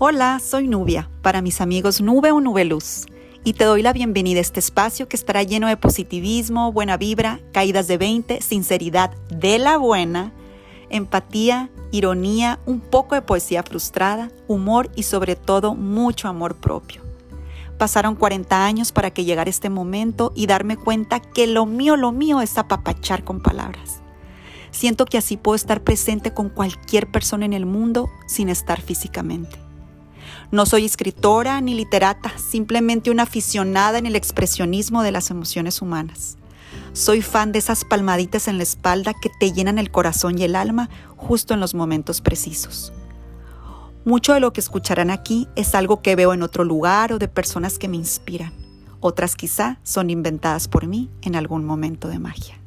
Hola, soy Nubia, para mis amigos Nube o Nube Luz, y te doy la bienvenida a este espacio que estará lleno de positivismo, buena vibra, caídas de 20, sinceridad de la buena, empatía, ironía, un poco de poesía frustrada, humor y sobre todo mucho amor propio. Pasaron 40 años para que llegara este momento y darme cuenta que lo mío, lo mío es apapachar con palabras. Siento que así puedo estar presente con cualquier persona en el mundo sin estar físicamente. No soy escritora ni literata, simplemente una aficionada en el expresionismo de las emociones humanas. Soy fan de esas palmaditas en la espalda que te llenan el corazón y el alma justo en los momentos precisos. Mucho de lo que escucharán aquí es algo que veo en otro lugar o de personas que me inspiran. Otras quizá son inventadas por mí en algún momento de magia.